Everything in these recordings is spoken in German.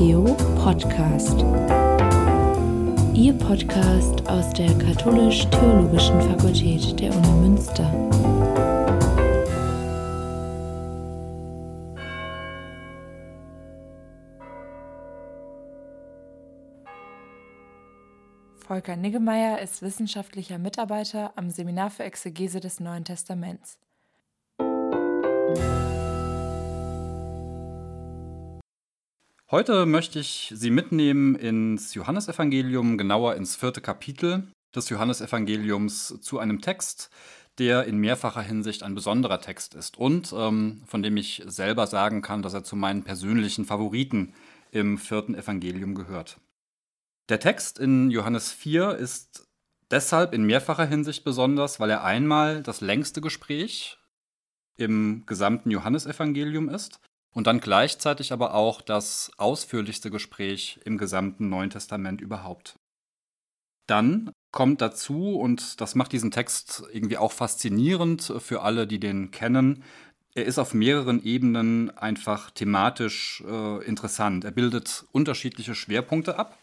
Theo Podcast. Ihr Podcast aus der Katholisch-Theologischen Fakultät der Uni Münster. Volker Niggemeier ist wissenschaftlicher Mitarbeiter am Seminar für Exegese des Neuen Testaments. Heute möchte ich Sie mitnehmen ins Johannesevangelium, genauer ins vierte Kapitel des Johannesevangeliums zu einem Text, der in mehrfacher Hinsicht ein besonderer Text ist und ähm, von dem ich selber sagen kann, dass er zu meinen persönlichen Favoriten im vierten Evangelium gehört. Der Text in Johannes 4 ist deshalb in mehrfacher Hinsicht besonders, weil er einmal das längste Gespräch im gesamten Johannesevangelium ist und dann gleichzeitig aber auch das ausführlichste Gespräch im gesamten Neuen Testament überhaupt. Dann kommt dazu, und das macht diesen Text irgendwie auch faszinierend für alle, die den kennen, er ist auf mehreren Ebenen einfach thematisch äh, interessant. Er bildet unterschiedliche Schwerpunkte ab.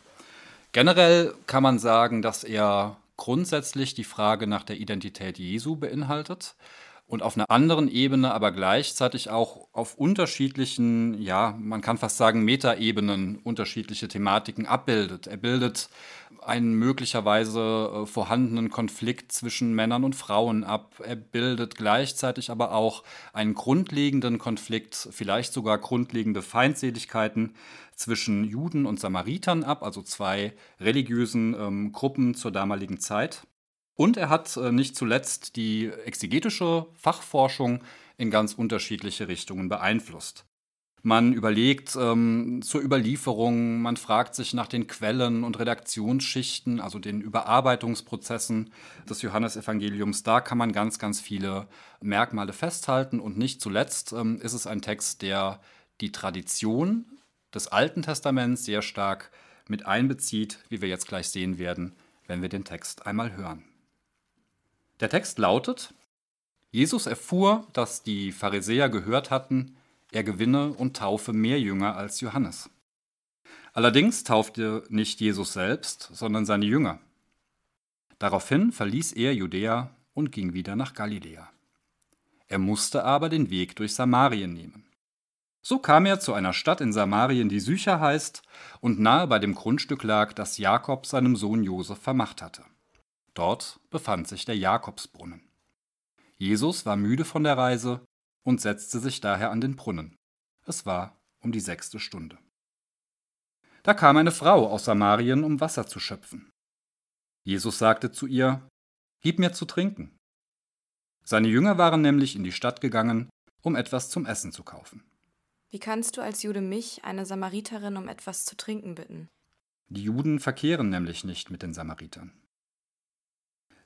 Generell kann man sagen, dass er grundsätzlich die Frage nach der Identität Jesu beinhaltet und auf einer anderen Ebene, aber gleichzeitig auch auf unterschiedlichen, ja, man kann fast sagen, Metaebenen unterschiedliche Thematiken abbildet. Er bildet einen möglicherweise äh, vorhandenen Konflikt zwischen Männern und Frauen ab. Er bildet gleichzeitig aber auch einen grundlegenden Konflikt, vielleicht sogar grundlegende Feindseligkeiten zwischen Juden und Samaritern ab, also zwei religiösen ähm, Gruppen zur damaligen Zeit. Und er hat äh, nicht zuletzt die exegetische Fachforschung in ganz unterschiedliche Richtungen beeinflusst. Man überlegt ähm, zur Überlieferung, man fragt sich nach den Quellen und Redaktionsschichten, also den Überarbeitungsprozessen des Johannesevangeliums. Da kann man ganz, ganz viele Merkmale festhalten. Und nicht zuletzt ähm, ist es ein Text, der die Tradition des Alten Testaments sehr stark mit einbezieht, wie wir jetzt gleich sehen werden, wenn wir den Text einmal hören. Der Text lautet, Jesus erfuhr, dass die Pharisäer gehört hatten, er gewinne und taufe mehr Jünger als Johannes. Allerdings taufte nicht Jesus selbst, sondern seine Jünger. Daraufhin verließ er Judäa und ging wieder nach Galiläa. Er musste aber den Weg durch Samarien nehmen. So kam er zu einer Stadt in Samarien, die Sycher heißt und nahe bei dem Grundstück lag, das Jakob seinem Sohn Josef vermacht hatte. Dort befand sich der Jakobsbrunnen. Jesus war müde von der Reise und setzte sich daher an den Brunnen. Es war um die sechste Stunde. Da kam eine Frau aus Samarien, um Wasser zu schöpfen. Jesus sagte zu ihr, Gib mir zu trinken. Seine Jünger waren nämlich in die Stadt gegangen, um etwas zum Essen zu kaufen. Wie kannst du als Jude mich, eine Samariterin, um etwas zu trinken bitten? Die Juden verkehren nämlich nicht mit den Samaritern.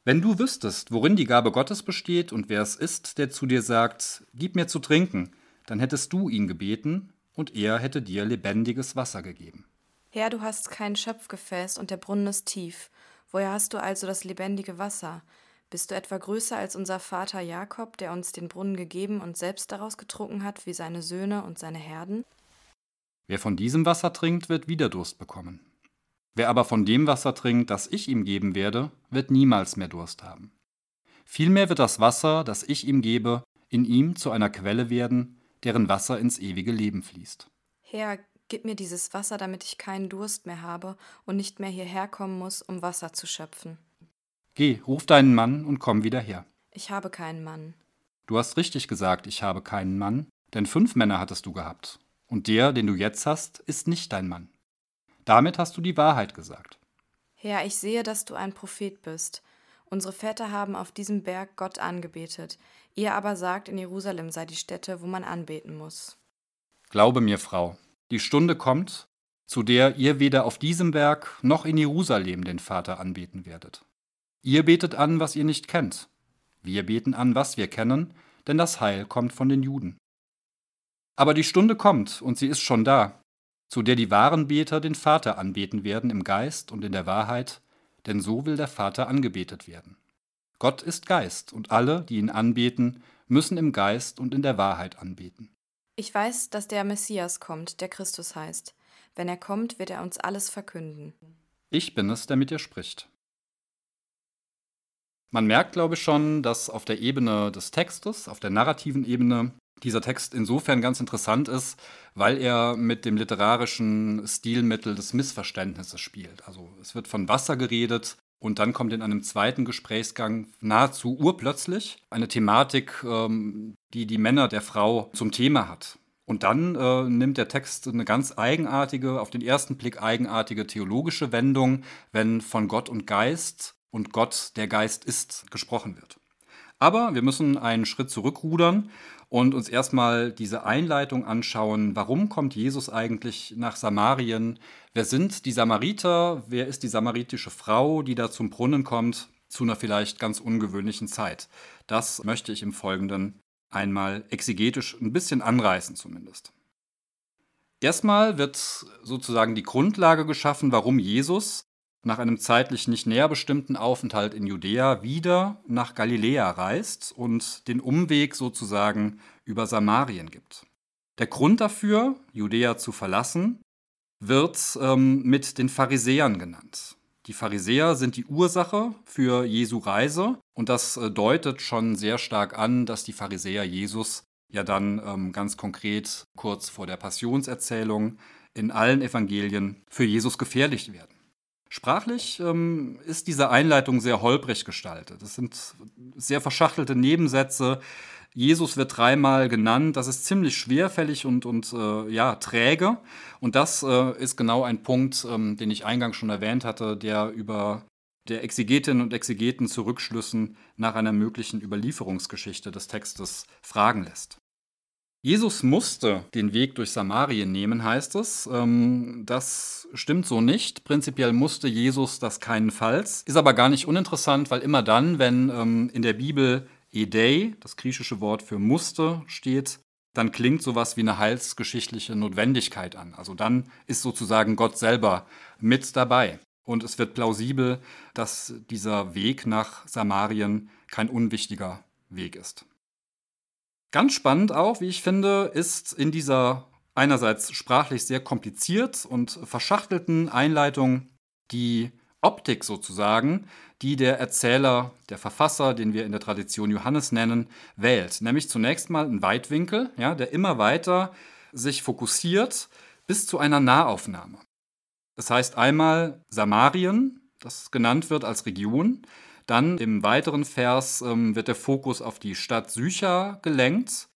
Wenn du wüsstest, worin die Gabe Gottes besteht und wer es ist, der zu dir sagt, Gib mir zu trinken, dann hättest du ihn gebeten, und er hätte dir lebendiges Wasser gegeben. Herr, du hast kein Schöpfgefäß und der Brunnen ist tief. Woher hast du also das lebendige Wasser? Bist du etwa größer als unser Vater Jakob, der uns den Brunnen gegeben und selbst daraus getrunken hat, wie seine Söhne und seine Herden? Wer von diesem Wasser trinkt, wird wieder Durst bekommen. Wer aber von dem Wasser trinkt, das ich ihm geben werde, wird niemals mehr Durst haben. Vielmehr wird das Wasser, das ich ihm gebe, in ihm zu einer Quelle werden, deren Wasser ins ewige Leben fließt. Herr, gib mir dieses Wasser, damit ich keinen Durst mehr habe und nicht mehr hierher kommen muss, um Wasser zu schöpfen. Geh, ruf deinen Mann und komm wieder her. Ich habe keinen Mann. Du hast richtig gesagt, ich habe keinen Mann, denn fünf Männer hattest du gehabt. Und der, den du jetzt hast, ist nicht dein Mann. Damit hast du die Wahrheit gesagt. Herr, ich sehe, dass du ein Prophet bist. Unsere Väter haben auf diesem Berg Gott angebetet. Ihr aber sagt, in Jerusalem sei die Stätte, wo man anbeten muss. Glaube mir, Frau, die Stunde kommt, zu der ihr weder auf diesem Berg noch in Jerusalem den Vater anbeten werdet. Ihr betet an, was ihr nicht kennt. Wir beten an, was wir kennen, denn das Heil kommt von den Juden. Aber die Stunde kommt, und sie ist schon da, zu der die wahren Beter den Vater anbeten werden im Geist und in der Wahrheit, denn so will der Vater angebetet werden. Gott ist Geist, und alle, die ihn anbeten, müssen im Geist und in der Wahrheit anbeten. Ich weiß, dass der Messias kommt, der Christus heißt. Wenn er kommt, wird er uns alles verkünden. Ich bin es, der mit dir spricht. Man merkt, glaube ich, schon, dass auf der Ebene des Textes, auf der narrativen Ebene, dieser Text insofern ganz interessant ist, weil er mit dem literarischen Stilmittel des Missverständnisses spielt. Also es wird von Wasser geredet und dann kommt in einem zweiten Gesprächsgang nahezu urplötzlich eine Thematik, ähm, die die Männer der Frau zum Thema hat. Und dann äh, nimmt der Text eine ganz eigenartige, auf den ersten Blick eigenartige theologische Wendung, wenn von Gott und Geist und Gott der Geist ist gesprochen wird. Aber wir müssen einen Schritt zurückrudern und uns erstmal diese Einleitung anschauen. Warum kommt Jesus eigentlich nach Samarien? Wer sind die Samariter? Wer ist die samaritische Frau, die da zum Brunnen kommt, zu einer vielleicht ganz ungewöhnlichen Zeit? Das möchte ich im Folgenden einmal exegetisch ein bisschen anreißen zumindest. Erstmal wird sozusagen die Grundlage geschaffen, warum Jesus nach einem zeitlich nicht näher bestimmten Aufenthalt in Judäa wieder nach Galiläa reist und den Umweg sozusagen über Samarien gibt. Der Grund dafür, Judäa zu verlassen, wird ähm, mit den Pharisäern genannt. Die Pharisäer sind die Ursache für Jesu Reise und das äh, deutet schon sehr stark an, dass die Pharisäer Jesus ja dann ähm, ganz konkret kurz vor der Passionserzählung in allen Evangelien für Jesus gefährlich werden. Sprachlich ähm, ist diese Einleitung sehr holprig gestaltet. Es sind sehr verschachtelte Nebensätze. Jesus wird dreimal genannt. Das ist ziemlich schwerfällig und, und äh, ja, träge. Und das äh, ist genau ein Punkt, ähm, den ich eingangs schon erwähnt hatte, der über der Exegetinnen und Exegeten zu Rückschlüssen nach einer möglichen Überlieferungsgeschichte des Textes fragen lässt. Jesus musste den Weg durch Samarien nehmen, heißt es. Ähm, das stimmt so nicht. Prinzipiell musste Jesus das keinenfalls. Ist aber gar nicht uninteressant, weil immer dann, wenn ähm, in der Bibel Edei, das griechische Wort für musste, steht, dann klingt sowas wie eine heilsgeschichtliche Notwendigkeit an. Also dann ist sozusagen Gott selber mit dabei. Und es wird plausibel, dass dieser Weg nach Samarien kein unwichtiger Weg ist. Ganz spannend auch, wie ich finde, ist in dieser einerseits sprachlich sehr kompliziert und verschachtelten Einleitung die Optik sozusagen, die der Erzähler, der Verfasser, den wir in der Tradition Johannes nennen, wählt. Nämlich zunächst mal ein Weitwinkel, ja, der immer weiter sich fokussiert bis zu einer Nahaufnahme. Das heißt einmal Samarien, das genannt wird als Region, dann im weiteren Vers ähm, wird der Fokus auf die Stadt Sycha gelenkt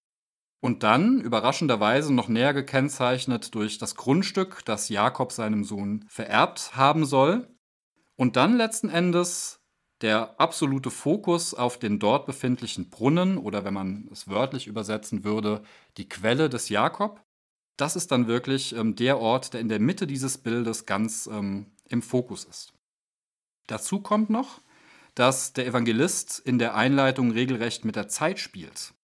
und dann überraschenderweise noch näher gekennzeichnet durch das Grundstück, das Jakob seinem Sohn vererbt haben soll. Und dann letzten Endes der absolute Fokus auf den dort befindlichen Brunnen oder wenn man es wörtlich übersetzen würde, die Quelle des Jakob. Das ist dann wirklich ähm, der Ort, der in der Mitte dieses Bildes ganz ähm, im Fokus ist. Dazu kommt noch, dass der Evangelist in der Einleitung regelrecht mit der Zeit spielt.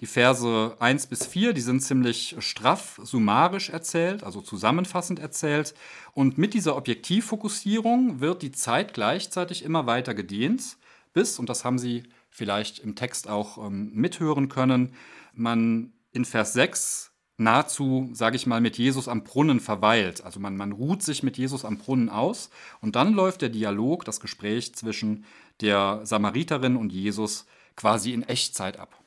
Die Verse 1 bis 4, die sind ziemlich straff, summarisch erzählt, also zusammenfassend erzählt. Und mit dieser Objektivfokussierung wird die Zeit gleichzeitig immer weiter gedehnt, bis, und das haben Sie vielleicht im Text auch ähm, mithören können, man in Vers 6 nahezu, sage ich mal, mit Jesus am Brunnen verweilt. Also man, man ruht sich mit Jesus am Brunnen aus und dann läuft der Dialog, das Gespräch zwischen der Samariterin und Jesus quasi in Echtzeit ab.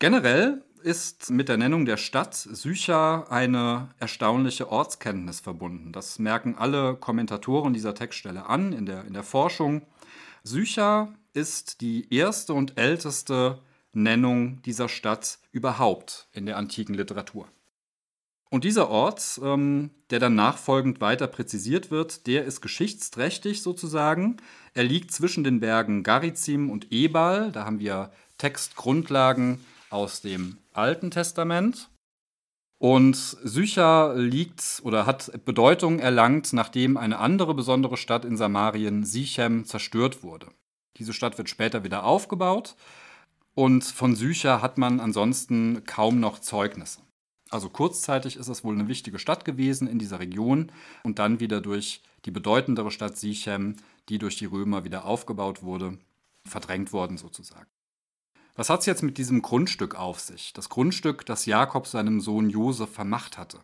Generell ist mit der Nennung der Stadt Sycha eine erstaunliche Ortskenntnis verbunden. Das merken alle Kommentatoren dieser Textstelle an in der, in der Forschung. Sycha ist die erste und älteste Nennung dieser Stadt überhaupt in der antiken Literatur. Und dieser Ort, ähm, der dann nachfolgend weiter präzisiert wird, der ist geschichtsträchtig sozusagen. Er liegt zwischen den Bergen Garizim und Ebal. Da haben wir Textgrundlagen aus dem Alten Testament. Und Sycha liegt oder hat Bedeutung erlangt, nachdem eine andere besondere Stadt in Samarien, Sichem, zerstört wurde. Diese Stadt wird später wieder aufgebaut und von Sycha hat man ansonsten kaum noch Zeugnisse. Also kurzzeitig ist es wohl eine wichtige Stadt gewesen in dieser Region und dann wieder durch die bedeutendere Stadt Sichem, die durch die Römer wieder aufgebaut wurde, verdrängt worden sozusagen. Was hat es jetzt mit diesem Grundstück auf sich? Das Grundstück, das Jakob seinem Sohn Josef vermacht hatte.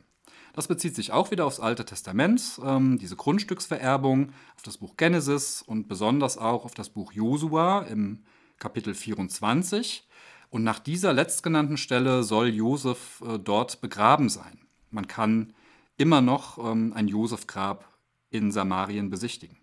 Das bezieht sich auch wieder aufs Alte Testament, ähm, diese Grundstücksvererbung, auf das Buch Genesis und besonders auch auf das Buch Josua im Kapitel 24. Und nach dieser letztgenannten Stelle soll Josef äh, dort begraben sein. Man kann immer noch ähm, ein Josefgrab in Samarien besichtigen.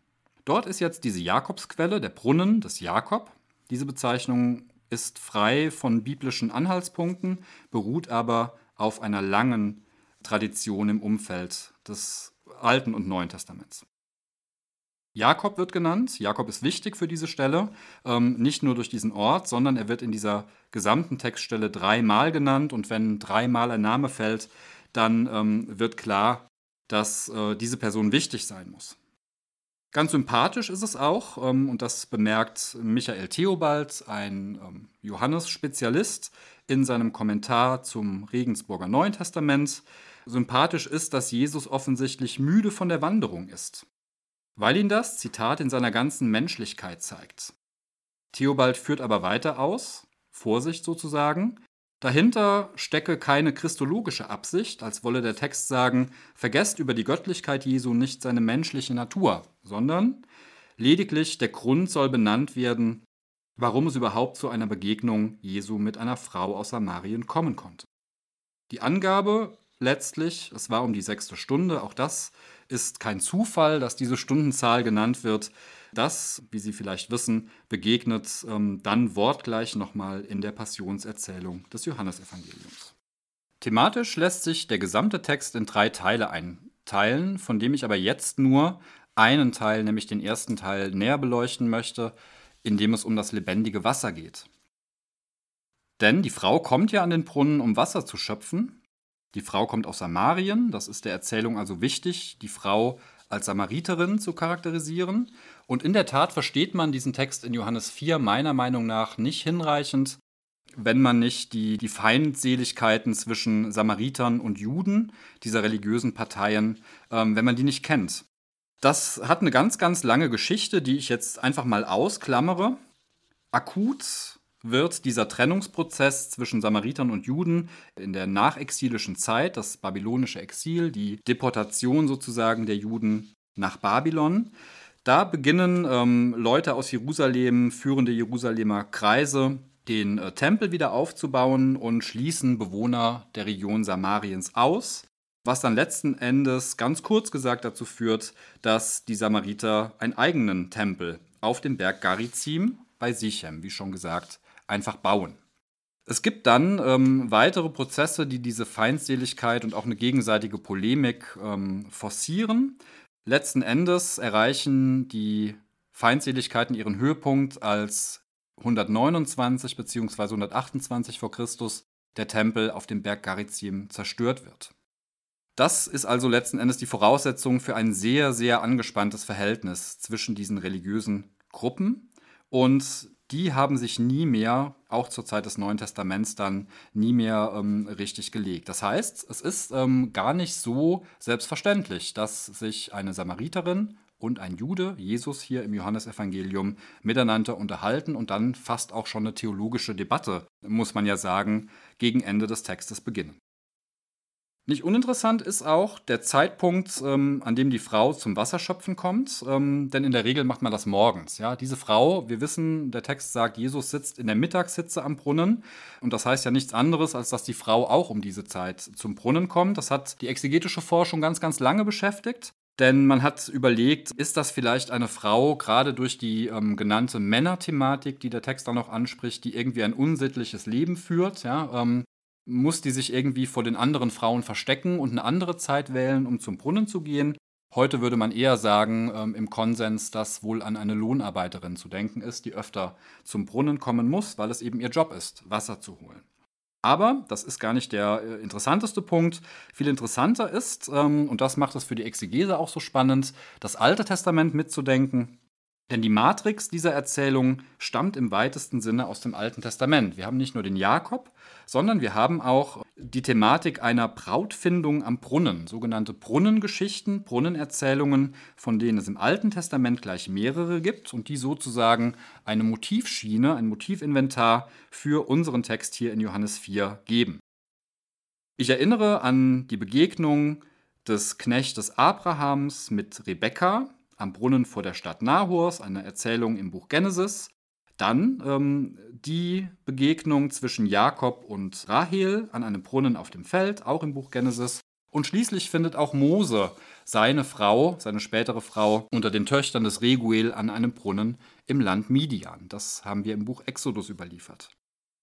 Dort ist jetzt diese Jakobsquelle, der Brunnen des Jakob. Diese Bezeichnung ist frei von biblischen Anhaltspunkten, beruht aber auf einer langen Tradition im Umfeld des Alten und Neuen Testaments. Jakob wird genannt. Jakob ist wichtig für diese Stelle, ähm, nicht nur durch diesen Ort, sondern er wird in dieser gesamten Textstelle dreimal genannt. Und wenn dreimal ein Name fällt, dann ähm, wird klar, dass äh, diese Person wichtig sein muss. Ganz sympathisch ist es auch, ähm, und das bemerkt Michael Theobald, ein ähm, Johannes-Spezialist, in seinem Kommentar zum Regensburger Neuen Testament. Sympathisch ist, dass Jesus offensichtlich müde von der Wanderung ist weil ihn das, Zitat, in seiner ganzen Menschlichkeit zeigt. Theobald führt aber weiter aus, Vorsicht sozusagen, dahinter stecke keine christologische Absicht, als wolle der Text sagen, vergesst über die Göttlichkeit Jesu nicht seine menschliche Natur, sondern lediglich der Grund soll benannt werden, warum es überhaupt zu einer Begegnung Jesu mit einer Frau aus Samarien kommen konnte. Die Angabe letztlich, es war um die sechste Stunde, auch das ist kein Zufall, dass diese Stundenzahl genannt wird. Das, wie Sie vielleicht wissen, begegnet ähm, dann wortgleich nochmal in der Passionserzählung des Johannesevangeliums. Thematisch lässt sich der gesamte Text in drei Teile einteilen, von dem ich aber jetzt nur einen Teil, nämlich den ersten Teil, näher beleuchten möchte, in dem es um das lebendige Wasser geht. Denn die Frau kommt ja an den Brunnen, um Wasser zu schöpfen, die Frau kommt aus Samarien, das ist der Erzählung also wichtig, die Frau als Samariterin zu charakterisieren. Und in der Tat versteht man diesen Text in Johannes 4 meiner Meinung nach nicht hinreichend, wenn man nicht die, die Feindseligkeiten zwischen Samaritern und Juden, dieser religiösen Parteien, ähm, wenn man die nicht kennt. Das hat eine ganz, ganz lange Geschichte, die ich jetzt einfach mal ausklammere. Akut wird dieser Trennungsprozess zwischen Samaritern und Juden in der nachexilischen Zeit, das babylonische Exil, die Deportation sozusagen der Juden nach Babylon, da beginnen ähm, Leute aus Jerusalem, führende Jerusalemer Kreise, den äh, Tempel wieder aufzubauen und schließen Bewohner der Region Samariens aus, was dann letzten Endes ganz kurz gesagt dazu führt, dass die Samariter einen eigenen Tempel auf dem Berg Garizim bei Sichem, wie schon gesagt, einfach bauen. Es gibt dann ähm, weitere Prozesse, die diese Feindseligkeit und auch eine gegenseitige Polemik ähm, forcieren. Letzten Endes erreichen die Feindseligkeiten ihren Höhepunkt, als 129 bzw. 128 vor Christus der Tempel auf dem Berg Garizim zerstört wird. Das ist also letzten Endes die Voraussetzung für ein sehr, sehr angespanntes Verhältnis zwischen diesen religiösen Gruppen. Und die haben sich nie mehr, auch zur Zeit des Neuen Testaments dann, nie mehr ähm, richtig gelegt. Das heißt, es ist ähm, gar nicht so selbstverständlich, dass sich eine Samariterin und ein Jude, Jesus hier im Johannesevangelium, miteinander unterhalten und dann fast auch schon eine theologische Debatte, muss man ja sagen, gegen Ende des Textes beginnen. Nicht uninteressant ist auch der Zeitpunkt, ähm, an dem die Frau zum Wasserschöpfen kommt, ähm, denn in der Regel macht man das morgens. Ja? Diese Frau, wir wissen, der Text sagt, Jesus sitzt in der Mittagshitze am Brunnen und das heißt ja nichts anderes, als dass die Frau auch um diese Zeit zum Brunnen kommt. Das hat die exegetische Forschung ganz, ganz lange beschäftigt. Denn man hat überlegt, ist das vielleicht eine Frau, gerade durch die ähm, genannte Männerthematik, die der Text dann noch anspricht, die irgendwie ein unsittliches Leben führt, ja, ähm, muss die sich irgendwie vor den anderen Frauen verstecken und eine andere Zeit wählen, um zum Brunnen zu gehen. Heute würde man eher sagen, ähm, im Konsens, dass wohl an eine Lohnarbeiterin zu denken ist, die öfter zum Brunnen kommen muss, weil es eben ihr Job ist, Wasser zu holen. Aber das ist gar nicht der äh, interessanteste Punkt. Viel interessanter ist, ähm, und das macht es für die Exegese auch so spannend, das Alte Testament mitzudenken. Denn die Matrix dieser Erzählung stammt im weitesten Sinne aus dem Alten Testament. Wir haben nicht nur den Jakob, sondern wir haben auch die Thematik einer Brautfindung am Brunnen, sogenannte Brunnengeschichten, Brunnenerzählungen, von denen es im Alten Testament gleich mehrere gibt und die sozusagen eine Motivschiene, ein Motivinventar für unseren Text hier in Johannes 4 geben. Ich erinnere an die Begegnung des Knechtes Abrahams mit Rebekka am Brunnen vor der Stadt Nahors, eine Erzählung im Buch Genesis. Dann ähm, die Begegnung zwischen Jakob und Rahel an einem Brunnen auf dem Feld, auch im Buch Genesis. Und schließlich findet auch Mose seine Frau, seine spätere Frau, unter den Töchtern des Reguel an einem Brunnen im Land Midian. Das haben wir im Buch Exodus überliefert.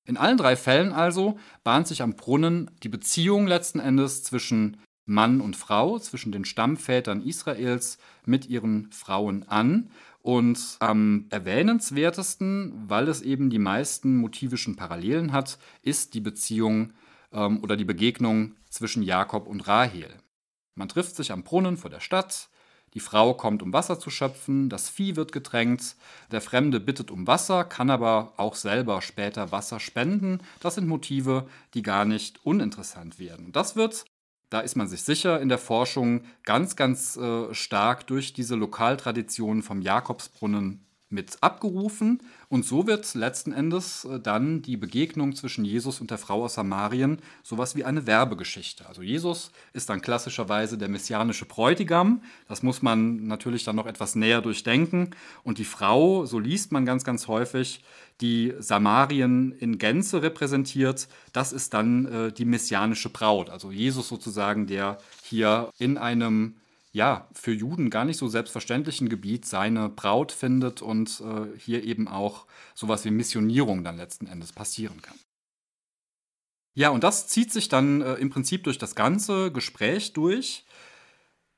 In allen drei Fällen also bahnt sich am Brunnen die Beziehung letzten Endes zwischen Mann und Frau, zwischen den Stammvätern Israels mit ihren Frauen an. Und am erwähnenswertesten, weil es eben die meisten motivischen Parallelen hat, ist die Beziehung ähm, oder die Begegnung zwischen Jakob und Rahel. Man trifft sich am Brunnen vor der Stadt, die Frau kommt, um Wasser zu schöpfen, das Vieh wird getränkt, der Fremde bittet um Wasser, kann aber auch selber später Wasser spenden. Das sind Motive, die gar nicht uninteressant werden. Das wird da ist man sich sicher in der Forschung ganz, ganz äh, stark durch diese Lokaltradition vom Jakobsbrunnen mit abgerufen. Und so wird letzten Endes äh, dann die Begegnung zwischen Jesus und der Frau aus Samarien sowas wie eine Werbegeschichte. Also Jesus ist dann klassischerweise der messianische Bräutigam. Das muss man natürlich dann noch etwas näher durchdenken. Und die Frau, so liest man ganz, ganz häufig, die Samarien in Gänze repräsentiert, das ist dann äh, die messianische Braut. Also Jesus sozusagen, der hier in einem ja, für Juden gar nicht so selbstverständlichen Gebiet seine Braut findet und äh, hier eben auch sowas wie Missionierung dann letzten Endes passieren kann. Ja, und das zieht sich dann äh, im Prinzip durch das ganze Gespräch durch.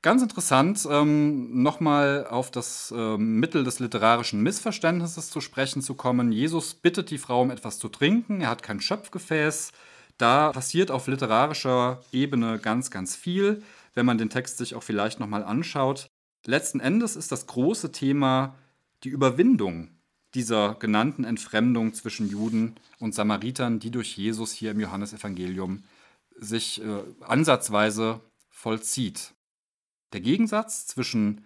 Ganz interessant, ähm, nochmal auf das äh, Mittel des literarischen Missverständnisses zu sprechen zu kommen. Jesus bittet die Frau um etwas zu trinken, er hat kein Schöpfgefäß. Da passiert auf literarischer Ebene ganz, ganz viel, wenn man den Text sich auch vielleicht nochmal anschaut. Letzten Endes ist das große Thema die Überwindung dieser genannten Entfremdung zwischen Juden und Samaritern, die durch Jesus hier im Johannesevangelium sich äh, ansatzweise vollzieht der Gegensatz zwischen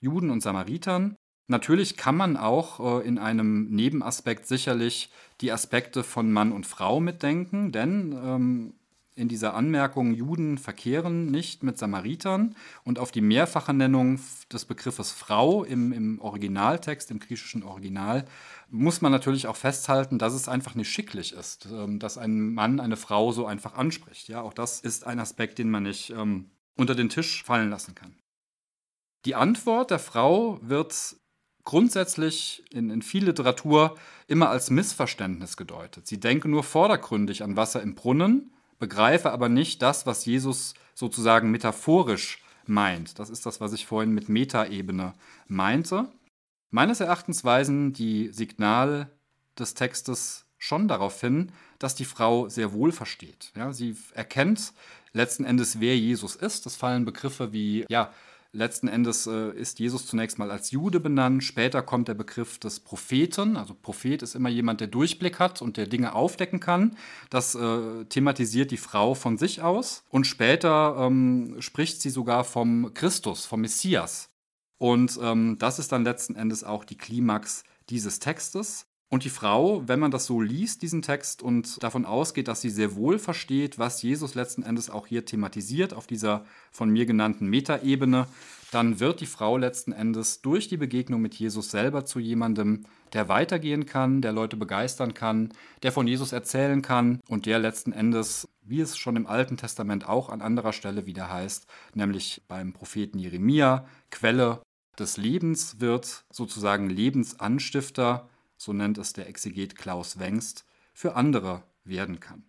Juden und Samaritern. Natürlich kann man auch äh, in einem Nebenaspekt sicherlich die Aspekte von Mann und Frau mitdenken, denn ähm, in dieser Anmerkung, Juden verkehren nicht mit Samaritern und auf die mehrfache Nennung des Begriffes Frau im, im Originaltext, im griechischen Original, muss man natürlich auch festhalten, dass es einfach nicht schicklich ist, ähm, dass ein Mann eine Frau so einfach anspricht. Ja, auch das ist ein Aspekt, den man nicht ähm, unter den Tisch fallen lassen kann. Die Antwort der Frau wird grundsätzlich in, in viel Literatur immer als Missverständnis gedeutet. Sie denke nur vordergründig an Wasser im Brunnen, begreife aber nicht das, was Jesus sozusagen metaphorisch meint. Das ist das, was ich vorhin mit Metaebene meinte. Meines Erachtens weisen die Signale des Textes schon darauf hin, dass die Frau sehr wohl versteht. Ja, sie erkennt letzten Endes, wer Jesus ist. Das fallen Begriffe wie, ja, letzten Endes äh, ist Jesus zunächst mal als Jude benannt. Später kommt der Begriff des Propheten. Also Prophet ist immer jemand, der Durchblick hat und der Dinge aufdecken kann. Das äh, thematisiert die Frau von sich aus. Und später ähm, spricht sie sogar vom Christus, vom Messias. Und ähm, das ist dann letzten Endes auch die Klimax dieses Textes. Und die Frau, wenn man das so liest, diesen Text, und davon ausgeht, dass sie sehr wohl versteht, was Jesus letzten Endes auch hier thematisiert, auf dieser von mir genannten Metaebene, dann wird die Frau letzten Endes durch die Begegnung mit Jesus selber zu jemandem, der weitergehen kann, der Leute begeistern kann, der von Jesus erzählen kann und der letzten Endes, wie es schon im Alten Testament auch an anderer Stelle wieder heißt, nämlich beim Propheten Jeremia, Quelle des Lebens wird, sozusagen Lebensanstifter so nennt es der Exeget Klaus Wengst, für andere werden kann.